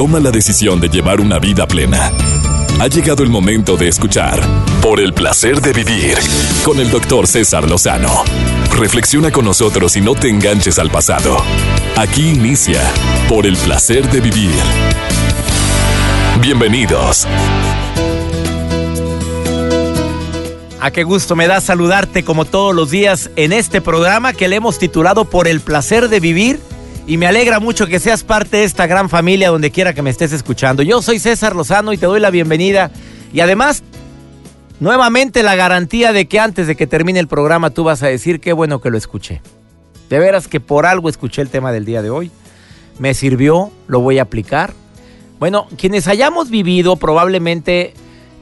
toma la decisión de llevar una vida plena. Ha llegado el momento de escuchar Por el placer de vivir con el doctor César Lozano. Reflexiona con nosotros y no te enganches al pasado. Aquí inicia Por el placer de vivir. Bienvenidos. A qué gusto me da saludarte como todos los días en este programa que le hemos titulado Por el placer de vivir. Y me alegra mucho que seas parte de esta gran familia donde quiera que me estés escuchando. Yo soy César Lozano y te doy la bienvenida. Y además, nuevamente la garantía de que antes de que termine el programa tú vas a decir qué bueno que lo escuché. De veras que por algo escuché el tema del día de hoy. Me sirvió, lo voy a aplicar. Bueno, quienes hayamos vivido probablemente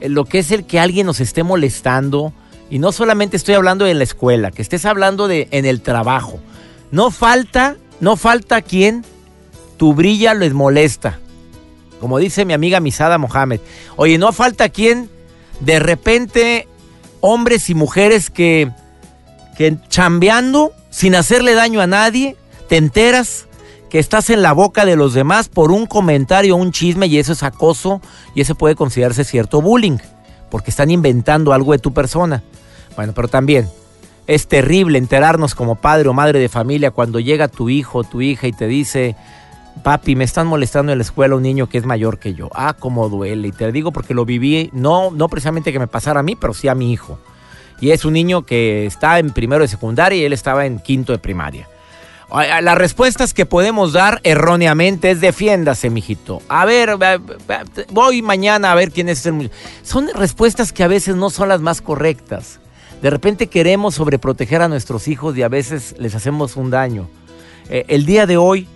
lo que es el que alguien nos esté molestando. Y no solamente estoy hablando de la escuela, que estés hablando de en el trabajo. No falta, no falta quien tu brilla les molesta. Como dice mi amiga Misada Mohamed. Oye, no falta quien de repente hombres y mujeres que, que chambeando sin hacerle daño a nadie, te enteras que estás en la boca de los demás por un comentario un chisme y eso es acoso y eso puede considerarse cierto bullying, porque están inventando algo de tu persona. Bueno, pero también es terrible enterarnos como padre o madre de familia cuando llega tu hijo o tu hija y te dice, papi, me están molestando en la escuela un niño que es mayor que yo. Ah, cómo duele. Y te digo porque lo viví, no, no precisamente que me pasara a mí, pero sí a mi hijo. Y es un niño que está en primero de secundaria y él estaba en quinto de primaria. Las respuestas que podemos dar erróneamente es defiéndase, mijito. A ver, voy mañana a ver quién es el... Son respuestas que a veces no son las más correctas. De repente queremos sobreproteger a nuestros hijos y a veces les hacemos un daño. Eh, el día de hoy,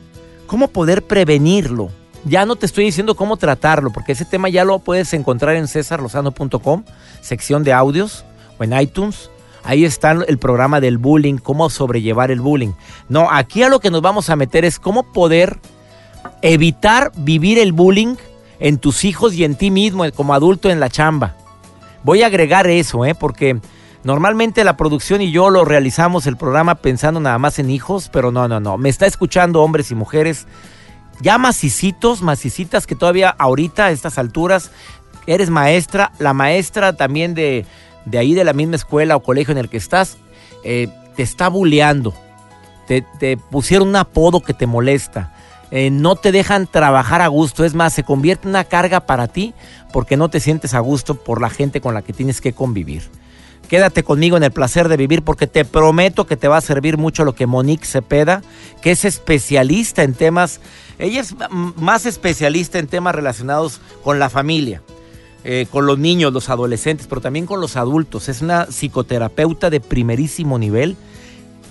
¿cómo poder prevenirlo? Ya no te estoy diciendo cómo tratarlo, porque ese tema ya lo puedes encontrar en cesarlozano.com, sección de audios o en iTunes. Ahí está el programa del bullying, cómo sobrellevar el bullying. No, aquí a lo que nos vamos a meter es cómo poder evitar vivir el bullying en tus hijos y en ti mismo como adulto en la chamba. Voy a agregar eso, ¿eh? porque normalmente la producción y yo lo realizamos el programa pensando nada más en hijos, pero no, no, no. Me está escuchando hombres y mujeres ya macicitos, macicitas que todavía ahorita a estas alturas eres maestra, la maestra también de de ahí de la misma escuela o colegio en el que estás, eh, te está bulleando, te, pusieron un apodo que te molesta, eh, no te dejan trabajar a gusto, es más, se convierte en una carga para ti porque no te sientes a gusto por la gente con la que tienes que convivir. Quédate conmigo en el placer de vivir porque te prometo que te va a servir mucho lo que Monique Cepeda, que es especialista en temas, ella es más especialista en temas relacionados con la familia eh, con los niños, los adolescentes, pero también con los adultos. Es una psicoterapeuta de primerísimo nivel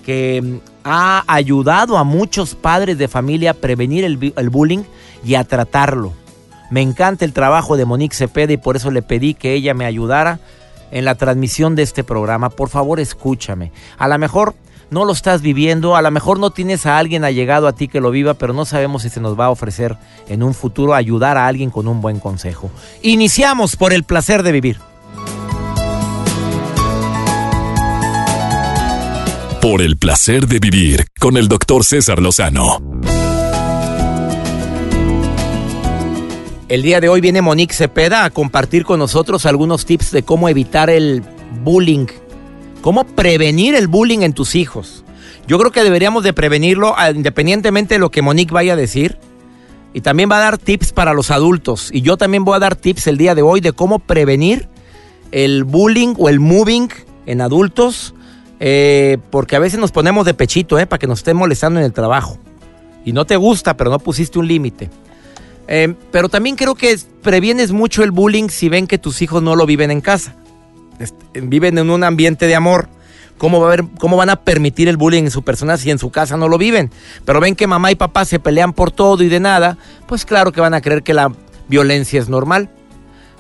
que mm, ha ayudado a muchos padres de familia a prevenir el, el, bullying y a tratarlo. Me encanta el trabajo de Monique Cepeda y por eso le pedí que ella me ayudara en la transmisión de este programa. Por favor, escúchame. A lo mejor no lo estás viviendo, a lo mejor no tienes a alguien allegado a ti que lo viva, pero no sabemos si se nos va a ofrecer en un futuro ayudar a alguien con un buen consejo. Iniciamos por el placer de vivir. Por el placer de vivir con el doctor César Lozano. El día de hoy viene Monique Cepeda a compartir con nosotros algunos tips de cómo evitar el bullying cómo prevenir el bullying en tus hijos. Yo creo que deberíamos de prevenirlo ah, independientemente de lo que Monique vaya a decir. Y también va a dar tips para los adultos. Y yo también voy a dar tips el día de hoy de cómo prevenir el bullying o el moving en adultos. Eh, porque a veces nos ponemos de pechito, eh, para que nos estén molestando en el trabajo. Y no te gusta, pero no pusiste un límite. Eh, pero también creo que previenes mucho el bullying si ven que tus hijos no lo viven en casa viven en un ambiente de amor. ¿Cómo, va a ver, ¿Cómo van a permitir el bullying en su persona si en su casa no lo viven? Pero ven que mamá y papá se pelean por todo y de nada, pues claro que van a creer que la violencia es normal.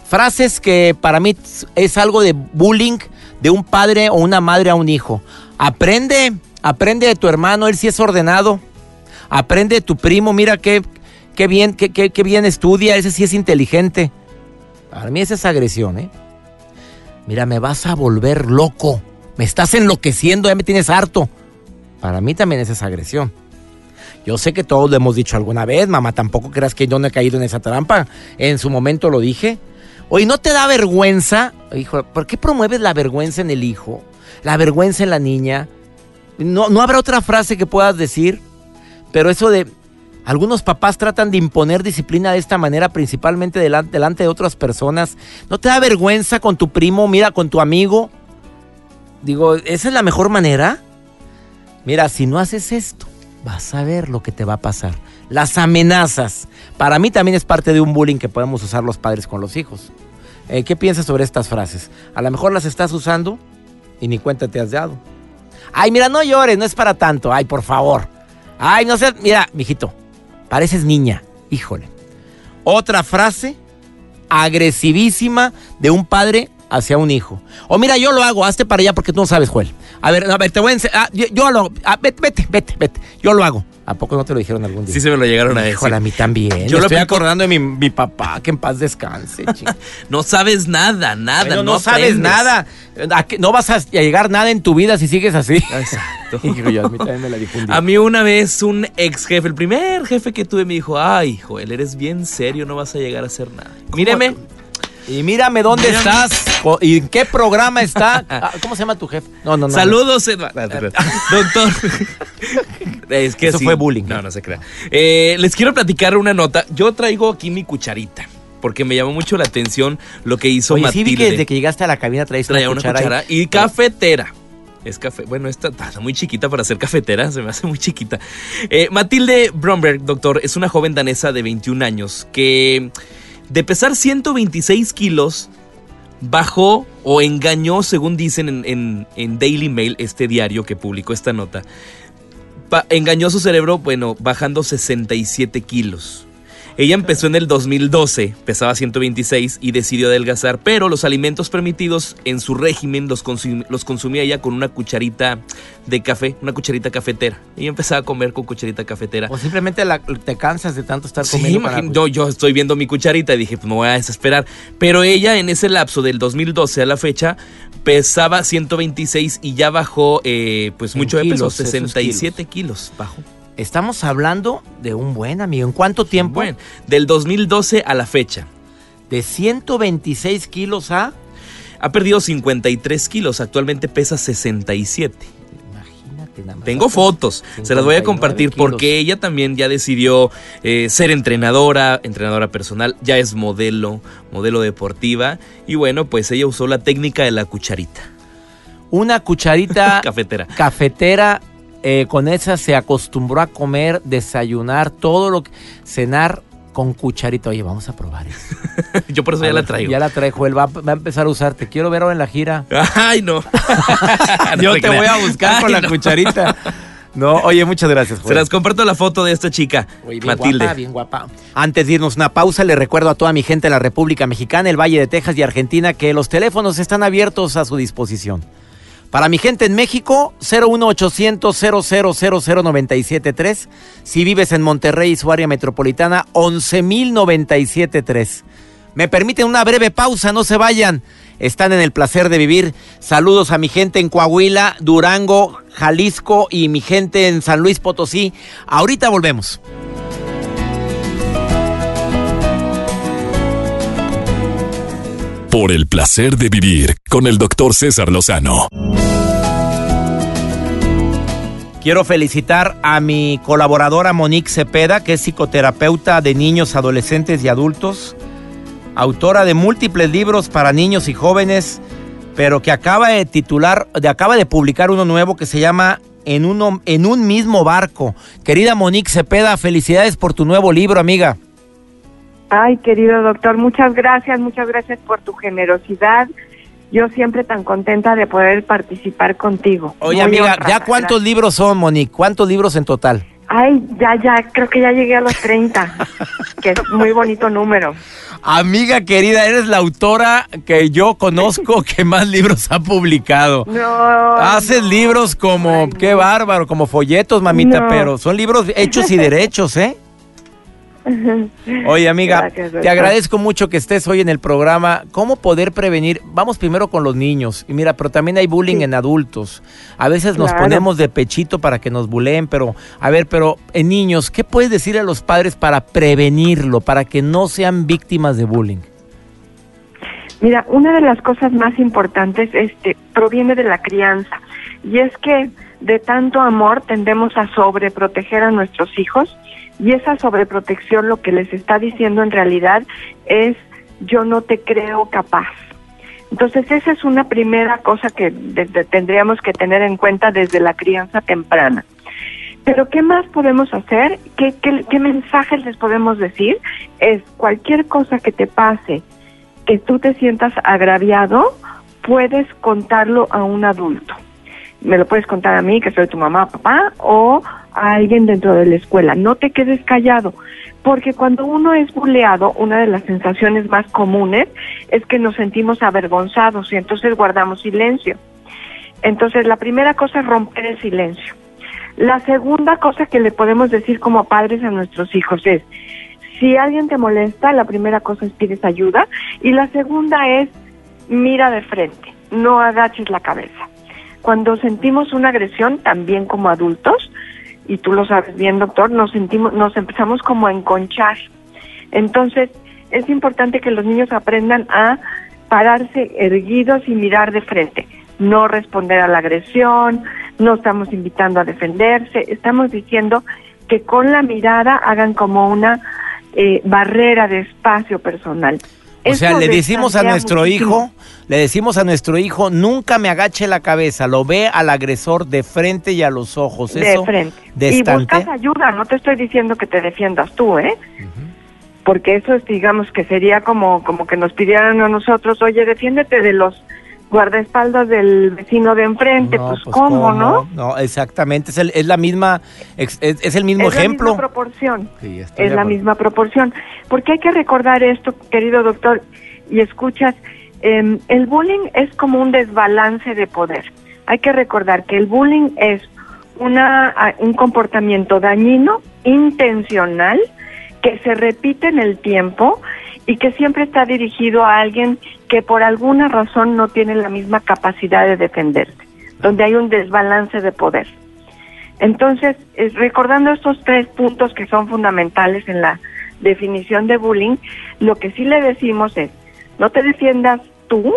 Frases que para mí es algo de bullying de un padre o una madre a un hijo. Aprende, aprende de tu hermano, él sí es ordenado. Aprende de tu primo, mira qué, qué bien, qué, qué, qué bien estudia, ese sí es inteligente. Para mí esa es agresión, ¿eh? mira, me vas a volver loco, me estás enloqueciendo, ya me tienes harto. Para mí también es esa agresión. Yo sé que todos lo hemos dicho alguna vez, mamá, tampoco creas que yo no he caído en esa trampa. En su momento lo dije. Oye, ¿no te da vergüenza? Hijo, ¿por qué promueves la vergüenza en el hijo? La vergüenza en la niña. No, no habrá otra frase que puedas decir, pero eso de algunos papás tratan de imponer disciplina de esta manera, principalmente delante, de otras personas. ¿No te da vergüenza con tu primo, mira, con tu amigo? Digo, ¿esa es la mejor manera? Mira, si no haces esto, vas a ver lo que te va a pasar. Las amenazas. Para mí también es parte de un bullying que podemos usar los padres con los hijos. Eh, ¿Qué piensas sobre estas frases? A lo mejor las estás usando y ni cuenta te has dado. Ay, mira, no llores, no es para tanto. Ay, por favor. Ay, no sé, mira, mijito, pareces niña. Híjole. Otra frase agresivísima de un padre hacia un hijo. O mira, yo lo hago, hazte para allá porque tú no sabes, Joel. A ver, a ver, te voy a enseñar. Ah, yo, lo. Ah, vete, vete, vete, vete. Yo lo hago. ¿A poco no te lo dijeron algún día? Sí, se me lo llegaron a decir. Híjole, a mí también. Yo lo estoy acordando de mi, mi, papá, que en paz descanse. no sabes nada, nada. no, no sabes nada. No vas a llegar nada en tu vida si sigues así. Exacto. yo, a mí también me la difundí. A mí una vez un ex jefe, el primer jefe que tuve, me dijo, ay, Joel, eres bien serio, no vas a llegar a hacer nada. Míreme. Y mírame dónde estás y en qué programa está. Ah, ¿Cómo se llama tu jefe? No, no, no. Saludos, Doctor. es que Eso fue bullying. No, no se crea. Eh, les quiero platicar una nota. Yo traigo aquí mi cucharita porque me llamó mucho la atención lo que hizo Oye, Matilde. Sí vi que desde que llegaste a la cabina traíste una, cuchara y cafetera. Es café. Bueno, esta está muy chiquita para ser cafetera, se me hace muy chiquita. Eh, Matilde Bromberg, doctor, es una joven danesa de 21 años que de pesar 126 kilos, bajó o engañó, según dicen en, Daily Mail, este diario que publicó esta nota, engañó su cerebro, bueno, bajando 67 kilos. Ella empezó en el 2012, pesaba 126 y decidió adelgazar, pero los alimentos permitidos en su régimen los, los consumía ella con una cucharita de café, una cucharita cafetera. Ella empezaba a comer con cucharita cafetera. O simplemente te cansas de tanto estar comiendo. Sí, yo, yo estoy viendo mi cucharita y dije, pues me voy a desesperar. Pero ella en ese lapso del 2012 a la fecha pesaba 126 y ya bajó eh, pues mucho de peso, 67 kilos. kilos bajó. Estamos hablando de un buen amigo. ¿En cuánto tiempo? Bueno, del 2012 a la fecha. De 126 kilos a... Ha perdido 53 kilos, actualmente pesa 67. Imagínate nada más. Tengo fotos, se las voy a compartir porque ella también ya decidió eh, ser entrenadora, entrenadora personal, ya es modelo, modelo deportiva y bueno, pues ella usó la técnica de la cucharita. Una cucharita cafetera. Cafetera eh, con esa se acostumbró a comer, desayunar, todo lo que. cenar con cucharita. Oye, vamos a probar eso. Yo por eso ya la traigo. Ya la traigo, él va, a empezar a usarte. Quiero verlo en la gira. Ay, no. Yo te voy a buscar con la cucharita. No, oye, muchas gracias. Se las comparto la foto de esta chica, bien Matilde. Guapa, bien guapa. Antes de irnos una pausa, le recuerdo a toda mi gente de la República Mexicana, el Valle de Texas y Argentina que los teléfonos están abiertos a su disposición. Para mi gente en México, 01800 0000973. Si vives en Monterrey y su área metropolitana, 11973. Me permiten una breve pausa, no se vayan. Están en el placer de vivir. Saludos a mi gente en Coahuila, Durango, Jalisco y mi gente en San Luis Potosí. Ahorita volvemos. Por el placer de vivir con el doctor César Lozano. Quiero felicitar a mi colaboradora Monique Cepeda, que es psicoterapeuta de niños, adolescentes y adultos, autora de múltiples libros para niños y jóvenes, pero que acaba de titular, de, acaba de publicar uno nuevo que se llama en, uno, en un mismo barco. Querida Monique Cepeda, felicidades por tu nuevo libro, amiga. Ay, querido doctor, muchas gracias, muchas gracias por tu generosidad. Yo siempre tan contenta de poder participar contigo. Oye, amiga, ¿ya cuántos libros son, Monique? ¿Cuántos libros en total? Ay, ya, ya, creo que ya llegué a los 30, que es muy bonito número. Amiga querida, eres la autora que yo conozco que más libros ha publicado. No. Haces libros como, qué bárbaro, como folletos, mamita, pero son libros hechos y derechos, ¿eh? Oye, amiga, Gracias, te agradezco mucho que estés hoy en el programa. ¿Cómo poder prevenir? Vamos primero con los niños. Y mira, pero también hay bullying Sí. en adultos. A veces nos ponemos de pechito para que nos buleen, pero a ver, pero en niños, ¿qué puedes decir a los padres para prevenirlo, para que no sean víctimas de bullying? Mira, una de las cosas más importantes este, proviene de la crianza y es que de tanto amor tendemos a sobreproteger a nuestros hijos y esa sobreprotección lo que les está diciendo en realidad es yo no te creo capaz. Entonces esa es una primera cosa que tendríamos que tener en cuenta desde la crianza temprana. Pero ¿qué más podemos hacer? ¿Qué, qué, qué mensajes les podemos decir? Es cualquier cosa que te pase, que tú te sientas agraviado, puedes contarlo a un adulto. Me lo puedes contar a mí, que soy tu mamá, papá, o a alguien dentro de la escuela. No te quedes callado, porque cuando uno es buleado, una de las sensaciones más comunes es que nos sentimos avergonzados y entonces guardamos silencio. Entonces, la primera cosa es romper el silencio. La segunda cosa que le podemos decir como padres a nuestros hijos es, si alguien te molesta, la primera cosa es pides ayuda y la segunda es mira de frente, no agaches la cabeza. Cuando sentimos una agresión, también como adultos, y tú lo sabes bien, doctor, nos sentimos, nos empezamos como a enconchar. Entonces, es importante que los niños aprendan a pararse erguidos y mirar de frente, no responder a la agresión, no estamos invitando a defenderse, estamos diciendo que con la mirada hagan como una eh, barrera de espacio personal. O sea, le decimos a nuestro muchísimo. hijo, le decimos a nuestro hijo, nunca me agache la cabeza, lo ve al agresor de frente y a los ojos. de Eso, frente. Y destante. buscas ayuda, no te estoy diciendo que te defiendas tú, ¿eh? Porque eso es, digamos, que sería como, como que nos pidieran a nosotros, oye, defiéndete de los guardaespaldas del vecino de enfrente, No, pues, pues, ¿cómo, no? No, exactamente, es el, es la misma, es, es el mismo es ejemplo. la misma proporción. Sí, es la misma proporción. Porque hay que recordar esto, querido doctor, y escuchas, em, el bullying es como un desbalance de poder. Hay que recordar que el bullying es una, un comportamiento dañino, intencional, que se repite en el tiempo y que siempre está dirigido a alguien que por alguna razón no tiene la misma capacidad de defenderse, donde hay un desbalance de poder. Entonces, es- recordando estos tres puntos que son fundamentales en la definición de bullying, lo que sí le decimos es, no te defiendas tú,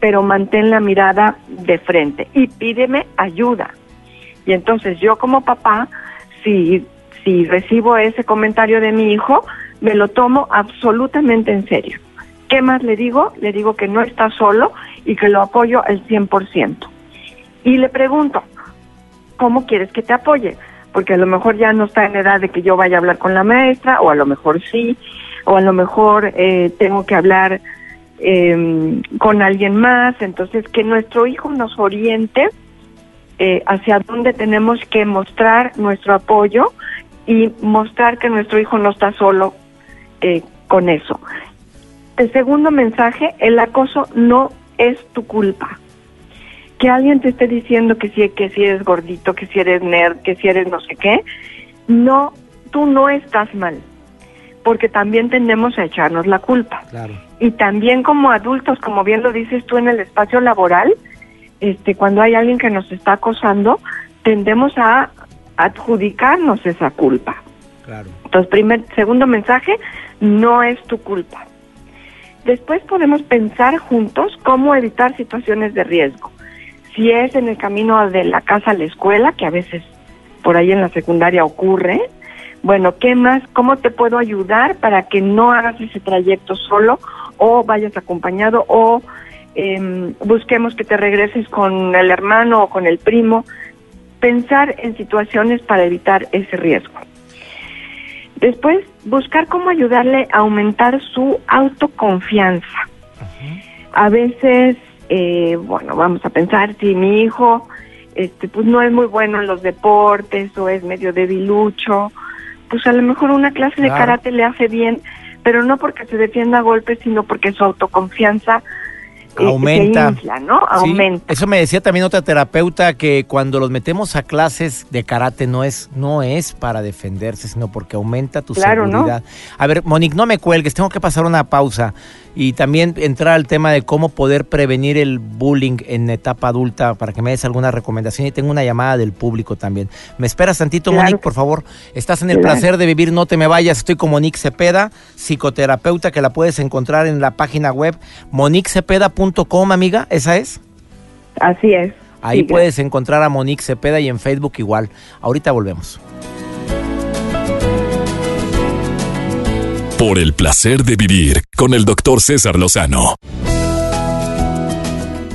pero mantén la mirada de frente y pídeme ayuda. Y entonces yo como papá, si, si recibo ese comentario de mi hijo, me lo tomo absolutamente en serio. ¿Qué más le digo? Le digo que no está solo y que lo apoyo al 100%. Y le pregunto, ¿cómo quieres que te apoye? Porque a lo mejor ya no está en edad de que yo vaya a hablar con la maestra, o a lo mejor sí, o a lo mejor eh, tengo que hablar eh, con alguien más. Entonces, que nuestro hijo nos oriente eh, hacia dónde tenemos que mostrar nuestro apoyo y mostrar que nuestro hijo no está solo eh, con eso. El segundo mensaje, el acoso no es tu culpa que alguien te esté diciendo que si, que si eres gordito, que si eres nerd, que si eres no sé qué, no, tú no estás mal, porque también tendemos a echarnos la culpa. Claro. Y también como adultos, como bien lo dices tú en el espacio laboral, este, cuando hay alguien que nos está acosando, tendemos a adjudicarnos esa culpa. Claro. Entonces, primer, segundo mensaje, no es tu culpa. Después podemos pensar juntos cómo evitar situaciones de riesgo. Si es en el camino de la casa a la escuela, que a veces por ahí en la secundaria ocurre, bueno, ¿qué más? ¿Cómo te puedo ayudar para que no hagas ese trayecto solo o vayas acompañado o em, busquemos que te regreses con el hermano o con el primo? Pensar en situaciones para evitar ese riesgo. Después, buscar cómo ayudarle a aumentar su autoconfianza. A veces, eh, bueno, vamos a pensar si mi hijo, este, pues no es muy bueno en los deportes o es medio debilucho, pues a lo mejor una clase de karate le hace bien, pero no porque se defienda a golpes, sino porque su autoconfianza Aumenta. se infla, ¿no? Sí, Aumenta. Eso me decía también otra terapeuta que cuando los metemos a clases de karate no es no es para defenderse, sino porque aumenta tu Claro, ¿no? seguridad. A ver, Monique, no me cuelgues, tengo que pasar una pausa y también entrar al tema de cómo poder prevenir el bullying en etapa adulta para que me des alguna recomendación y tengo una llamada del público también. ¿Me esperas tantito, Claro Monique, que por favor? Estás en el Claro. placer de vivir, no te me vayas. Estoy con Monique Cepeda, psicoterapeuta que la puedes encontrar en la página web moniquecepeda.com, amiga, ¿esa es? Así es. Ahí Sí, puedes encontrar a Monique Cepeda y en Facebook igual. Ahorita volvemos. Por el placer de vivir con el doctor César Lozano.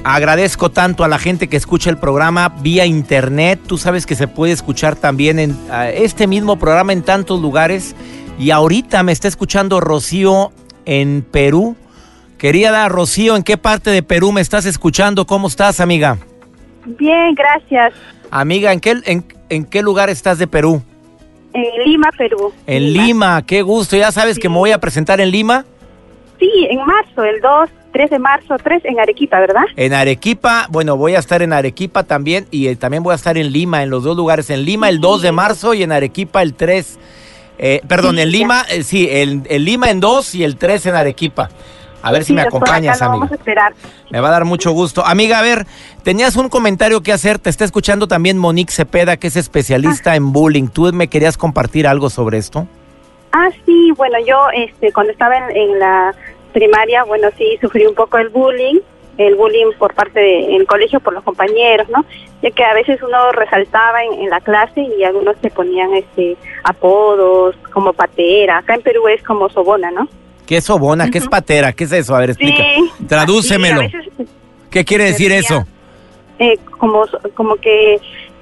Agradezco tanto a la gente que escucha el programa vía internet. Tú sabes que se puede escuchar también en este mismo programa en tantos lugares. Y ahorita me está escuchando Rocío en Perú. Querida Rocío, ¿en qué parte de Perú me estás escuchando? ¿Cómo estás, amiga? Bien, gracias. Amiga, ¿en qué, en, en qué lugar estás de Perú? En Lima, Perú. En Lima, qué gusto. ¿Ya sabes que me voy a presentar en Lima? Sí, en marzo, el 2, 3 de marzo, 3 en Arequipa, ¿verdad? En Arequipa, bueno, voy a estar en Arequipa también y eh, también voy a estar en Lima, en los dos lugares. En Lima el 2 de marzo y en Arequipa el 3. eh, perdón, Sí, en. Lima, eh, sí, en, en Lima en 2 y el 3 en Arequipa. A ver si me acompañas, amiga. Vamos a esperar. Me va a dar mucho gusto. Amiga, a ver, tenías un comentario que hacer. Te está escuchando también Monique Cepeda, que es especialista en bullying. ¿Tú me querías compartir algo sobre esto? Ah, sí, bueno, yo este, cuando estaba en, en la primaria, bueno, sí, sufrí un poco el bullying, el bullying por parte del colegio, por los compañeros, ¿no? Ya que a veces uno resaltaba en, en la clase y algunos se ponían este apodos como patera. Acá en Perú es como sobona, ¿no? ¿Qué es sobona? ¿Qué es patera? ¿Qué es eso? A ver, explica. Sí. Tradúcemelo. Veces, ¿Qué quiere decir decía- eso? eh, como como que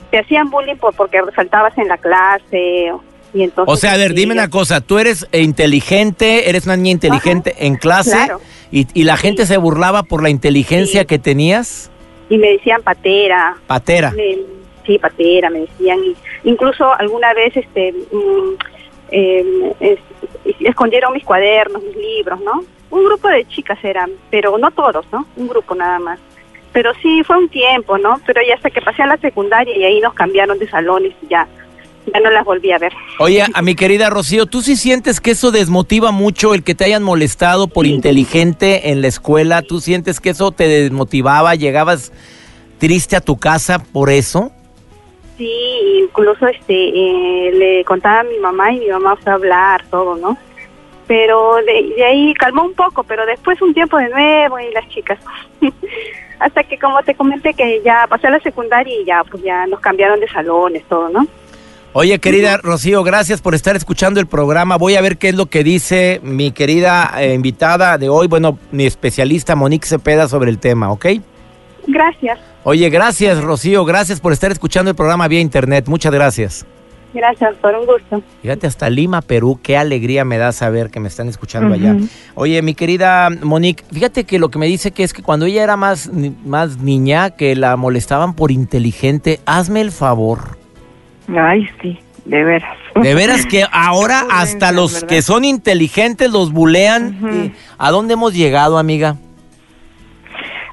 te hacían bullying por porque resaltabas en la clase y entonces O sea, a ver, dime yo- una cosa, tú eres inteligente, eres una niña inteligente en clase claro. y, y la gente se burlaba por la inteligencia Sí. que tenías, y me decían patera patera. me- sí patera me decían incluso alguna vez este mm, eh, es- escondieron mis cuadernos mis libros no un grupo de chicas eran pero no todos no un grupo nada más pero sí fue un tiempo no pero ya hasta que pasé a la secundaria y ahí nos cambiaron de salones y ya ya no las volví a ver Oye, a mi querida Rocío, ¿tú sí sientes que eso desmotiva mucho el que te hayan molestado por Sí. inteligente en la escuela? ¿Tú sientes que eso te desmotivaba? ¿Llegabas triste a tu casa por eso? Sí, incluso este eh, le contaba a mi mamá y mi mamá fue a hablar todo, ¿no? Pero de, ahí calmó un poco, pero después un tiempo de nuevo y las chicas. Hasta que como te comenté que ya pasé a la secundaria y ya pues ya nos cambiaron de salones, todo, ¿no? Oye, querida Rocío, gracias por estar escuchando el programa. Voy a ver qué es lo que dice mi querida eh, invitada de hoy, bueno, mi especialista Monique Cepeda sobre el tema, ¿ok? Gracias, Oye, gracias Rocío, gracias por estar escuchando el programa vía internet, muchas gracias. gracias, por un gusto. Fíjate, hasta Lima, Perú, qué alegría me da saber que me están escuchando allá. Oye, mi querida Monique, fíjate que lo que me dice que es que cuando ella era más, más niña, que la molestaban por inteligente, hazme el favor. Ay, sí, de veras. De veras que ahora hasta los que son inteligentes los bulean. ¿A dónde hemos llegado, amiga?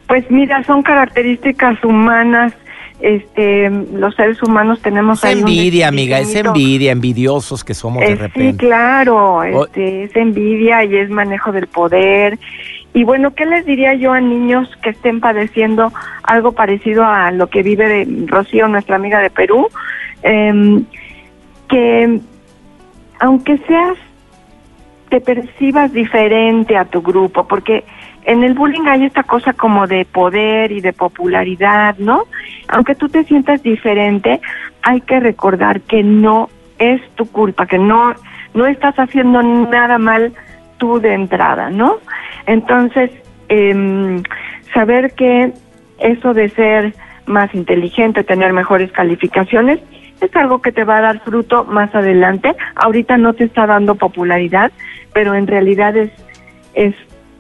Pues mira, son características humanas. Este, los seres humanos tenemos Es envidia, amiga, es envidia, envidiosos que somos de Eh, sí, repente. claro, este, es envidia y es manejo del poder. Y bueno, ¿qué les diría yo a niños que estén padeciendo algo parecido a lo que vive de Rocío, nuestra amiga de Perú? Em, que aunque seas, te percibas diferente a tu grupo, porque en el bullying hay esta cosa como de poder y de popularidad, ¿no? Aunque tú te sientas diferente, hay que recordar que no es tu culpa, que no, no estás haciendo nada mal tú de entrada, ¿no? Entonces, em, saber que eso de ser más inteligente, tener mejores calificaciones, es algo que te va a dar fruto más adelante. Ahorita no te está dando popularidad, pero en realidad es, es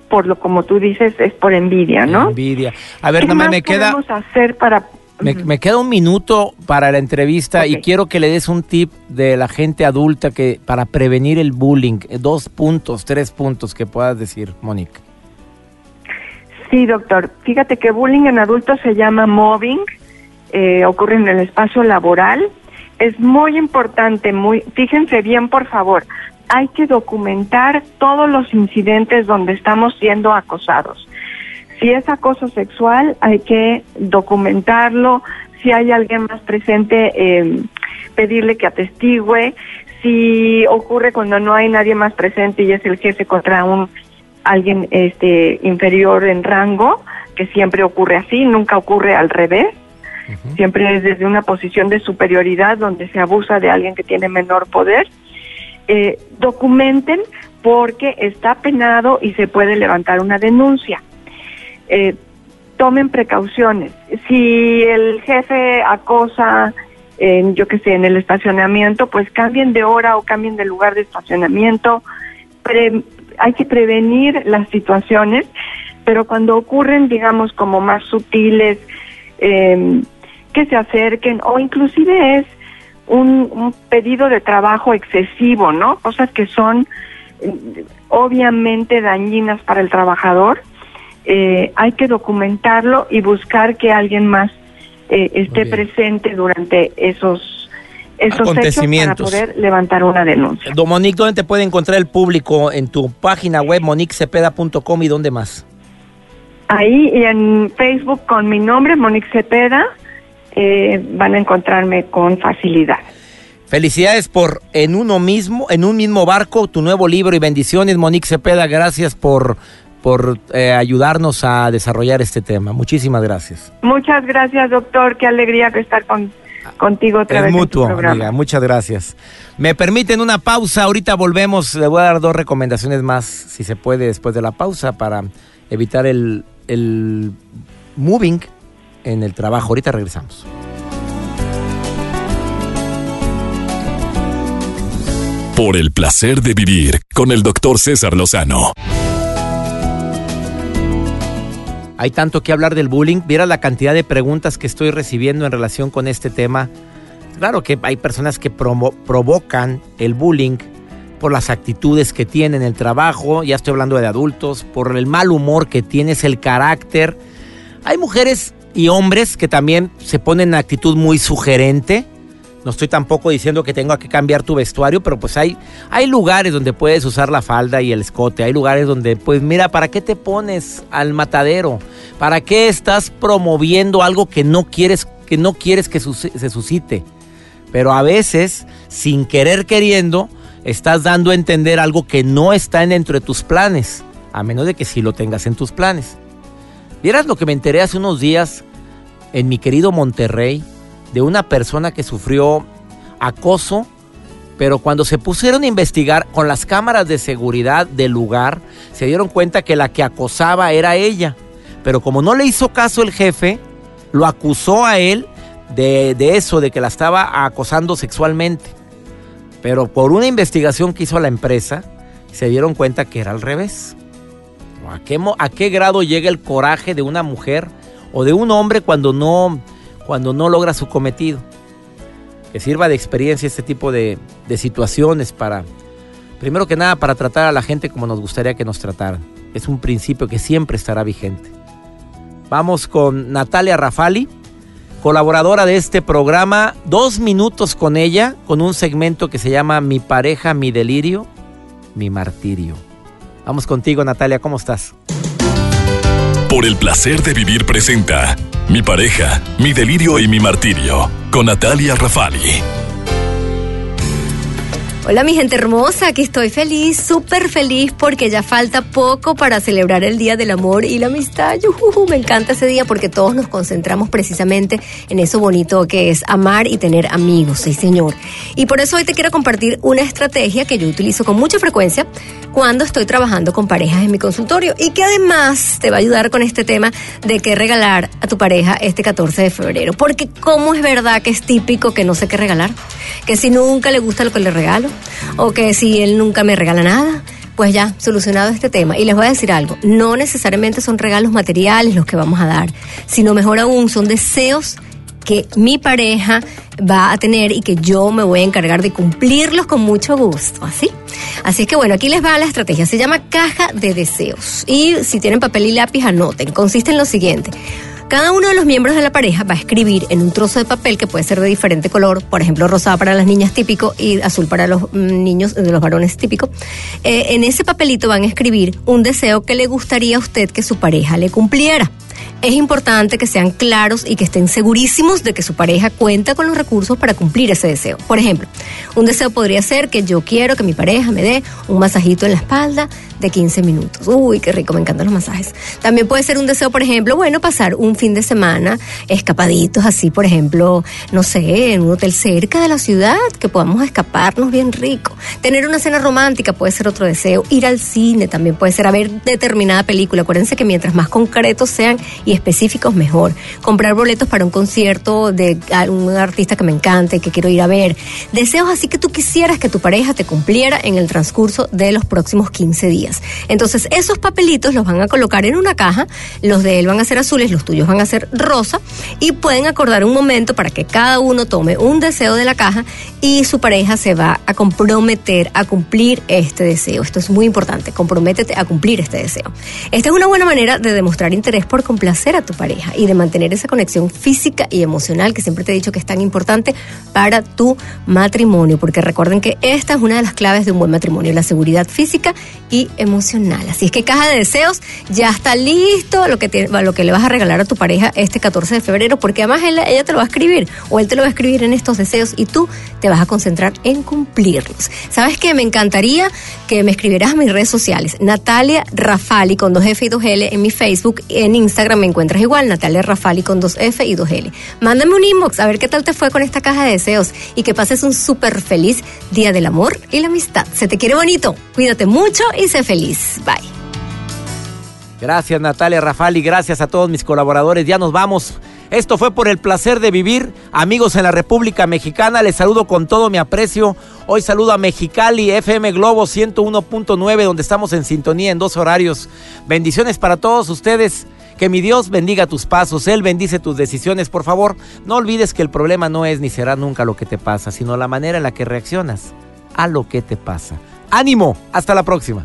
por lo como tú dices, es por envidia, ¿no? Envidia. A ver, ¿Qué no me, más me queda... podemos hacer para Me, me queda un minuto para la entrevista y quiero que le des un tip de la gente adulta que para prevenir el bullying. Dos puntos, tres puntos que puedas decir, Mónica. Sí, doctor. Fíjate que bullying en adultos se llama mobbing, eh, ocurre en el espacio laboral. Es muy importante, muy, fíjense bien, por favor, hay que documentar todos los incidentes donde estamos siendo acosados. Si es acoso sexual, hay que documentarlo. Si hay alguien más presente, eh, pedirle que atestigue. Si ocurre cuando no hay nadie más presente y es el jefe contra un alguien este inferior en rango, que siempre ocurre así, nunca ocurre al revés. Siempre es desde una posición de superioridad donde se abusa de alguien que tiene menor poder. Eh, documenten porque está penado y se puede levantar una denuncia. Eh, tomen precauciones. Si el jefe acosa, en, yo qué sé, en el estacionamiento, pues cambien de hora o cambien de lugar de estacionamiento. hay que prevenir las situaciones, pero cuando ocurren, digamos, como más sutiles, eh, que se acerquen o inclusive es un, pedido de trabajo excesivo, ¿no? Cosas que son eh, obviamente dañinas para el trabajador. Eh, hay que documentarlo y buscar que alguien más eh, esté presente durante esos esos acontecimientos hechos para poder levantar una denuncia. Don Monique, ¿dónde te puede encontrar el público? En tu página web moniquecepeda.com y dónde más? Ahí y en Facebook con mi nombre, Monique Cepeda eh, van a encontrarme con facilidad. Felicidades por en uno mismo, en un mismo barco, tu nuevo libro y bendiciones, Monique Cepeda. Gracias por por eh, ayudarnos a desarrollar este tema. Muchísimas gracias. Muchas gracias, doctor. Qué alegría estar con, contigo otra vez. mutuo, amiga. Muchas gracias. Me permiten una pausa. Ahorita volvemos. Le voy a dar dos recomendaciones más, si se puede, después de la pausa, para evitar el, el moving en el trabajo. Ahorita regresamos. Por el placer de vivir con el doctor César Lozano. Hay tanto que hablar del bullying. Viera la cantidad de preguntas que estoy recibiendo en relación con este tema. Claro que hay personas que provocan el bullying por las actitudes que tienen en el trabajo, ya estoy hablando de adultos, por el mal humor que tienes, el carácter. Hay mujeres y hombres que también se ponen en actitud muy sugerente. No estoy tampoco diciendo que tenga que cambiar tu vestuario, pero pues hay, hay lugares donde puedes usar la falda y el escote. Hay lugares donde, pues mira, ¿para qué te pones al matadero? ¿Para qué estás promoviendo algo que no quieres que, no quieres que se suscite? Pero a veces, sin querer queriendo, estás dando a entender algo que no está dentro de tus planes, a menos de que sí lo tengas en tus planes. Vieras lo que me enteré hace unos días en mi querido Monterrey de una persona que sufrió acoso, pero cuando se pusieron a investigar con las cámaras de seguridad del lugar, se dieron cuenta que la que acosaba era ella. Pero como no le hizo caso el jefe, lo acusó a él de, eso, de que la estaba acosando sexualmente. Pero por una investigación que hizo la empresa, se dieron cuenta que era al revés. ¿A qué, ¿A qué grado llega el coraje de una mujer o de un hombre cuando no, cuando no logra su cometido? Que sirva de experiencia este tipo de, de situaciones para, primero que nada, para tratar a la gente como nos gustaría que nos trataran. Es un principio que siempre estará vigente. Vamos con Natalia Rafali, colaboradora de este programa. Dos minutos con ella, con un segmento que se llama Mi pareja, mi delirio, mi martirio. Vamos contigo, Natalia, ¿cómo estás? Por el placer de vivir presenta Mi pareja, mi delirio y mi martirio con Natalia Rafali. Hola mi gente hermosa, aquí estoy feliz, súper feliz porque ya falta poco para celebrar el Día del Amor y la Amistad. me encanta ese día porque todos nos concentramos precisamente en eso bonito que es amar y tener amigos, sí señor. Y por eso hoy te quiero compartir una estrategia que yo utilizo con mucha frecuencia cuando estoy trabajando con parejas en mi consultorio y que además te va a ayudar con este tema de qué regalar a tu pareja este 14 de febrero. Porque cómo es verdad que es típico que no sé qué regalar, que si nunca le gusta lo que le regalo, o que si él nunca me regala nada, pues ya, solucionado este tema. Y les voy a decir algo, no necesariamente son regalos materiales los que vamos a dar, sino mejor aún son deseos que mi pareja va a tener y que yo me voy a encargar de cumplirlos con mucho gusto, ¿así? Así es que bueno, aquí les va la estrategia, se llama caja de deseos y si tienen papel y lápiz anoten, consiste en lo siguiente. Cada uno de los miembros de la pareja va a escribir en un trozo de papel que puede ser de diferente color, por ejemplo, rosado para las niñas típico y azul para los mm, niños de los varones típico. Eh, en ese papelito van a escribir un deseo que le gustaría a usted que su pareja le cumpliera es importante que sean claros y que estén segurísimos de que su pareja cuenta con los recursos para cumplir ese deseo. Por ejemplo, un deseo podría ser que yo quiero que mi pareja me dé un masajito en la espalda de 15 minutos. Uy, qué rico, me encantan los masajes. También puede ser un deseo, por ejemplo, bueno, pasar un fin de semana escapaditos, así, por ejemplo, no sé, en un hotel cerca de la ciudad, que podamos escaparnos bien rico. Tener una cena romántica puede ser otro deseo. Ir al cine también puede ser a ver determinada película. Acuérdense que mientras más concretos sean y específicos mejor. Comprar boletos para un concierto de un artista que me encante, que quiero ir a ver. Deseos así que tú quisieras que tu pareja te cumpliera en el transcurso de los próximos 15 días. Entonces, esos papelitos los van a colocar en una caja, los de él van a ser azules, los tuyos van a ser rosa y pueden acordar un momento para que cada uno tome un deseo de la caja y su pareja se va a comprometer a cumplir este deseo. Esto es muy importante, comprométete a cumplir este deseo. Esta es una buena manera de demostrar interés por complacer a tu pareja y de mantener esa conexión física y emocional que siempre te he dicho que es tan importante para tu matrimonio, porque recuerden que esta es una de las claves de un buen matrimonio, la seguridad física y emocional. Así es que caja de deseos ya está listo lo que, lo que le vas a regalar a tu pareja este 14 de febrero, porque además ella te lo va a escribir o él te lo va a escribir en estos deseos y tú te vas a concentrar en cumplirlos. ¿Sabes qué? Me encantaría que me escribieras a mis redes sociales, Natalia Rafali con dos F y dos L en mi Facebook, en Instagram encuentras igual, Natalia Rafali con dos F y dos L. Mándame un inbox a ver qué tal te fue con esta caja de deseos y que pases un súper feliz Día del Amor y la Amistad. Se te quiere bonito, cuídate mucho y sé feliz. Bye. Gracias Natalia Rafali, gracias a todos mis colaboradores. Ya nos vamos. Esto fue por el placer de vivir. Amigos en la República Mexicana, les saludo con todo mi aprecio. Hoy saludo a Mexicali, FM Globo 101.9, donde estamos en sintonía en dos horarios. Bendiciones para todos ustedes. Que mi Dios bendiga tus pasos, Él bendice tus decisiones. Por favor, no olvides que el problema no es ni será nunca lo que te pasa, sino la manera en la que reaccionas a lo que te pasa. Ánimo, hasta la próxima.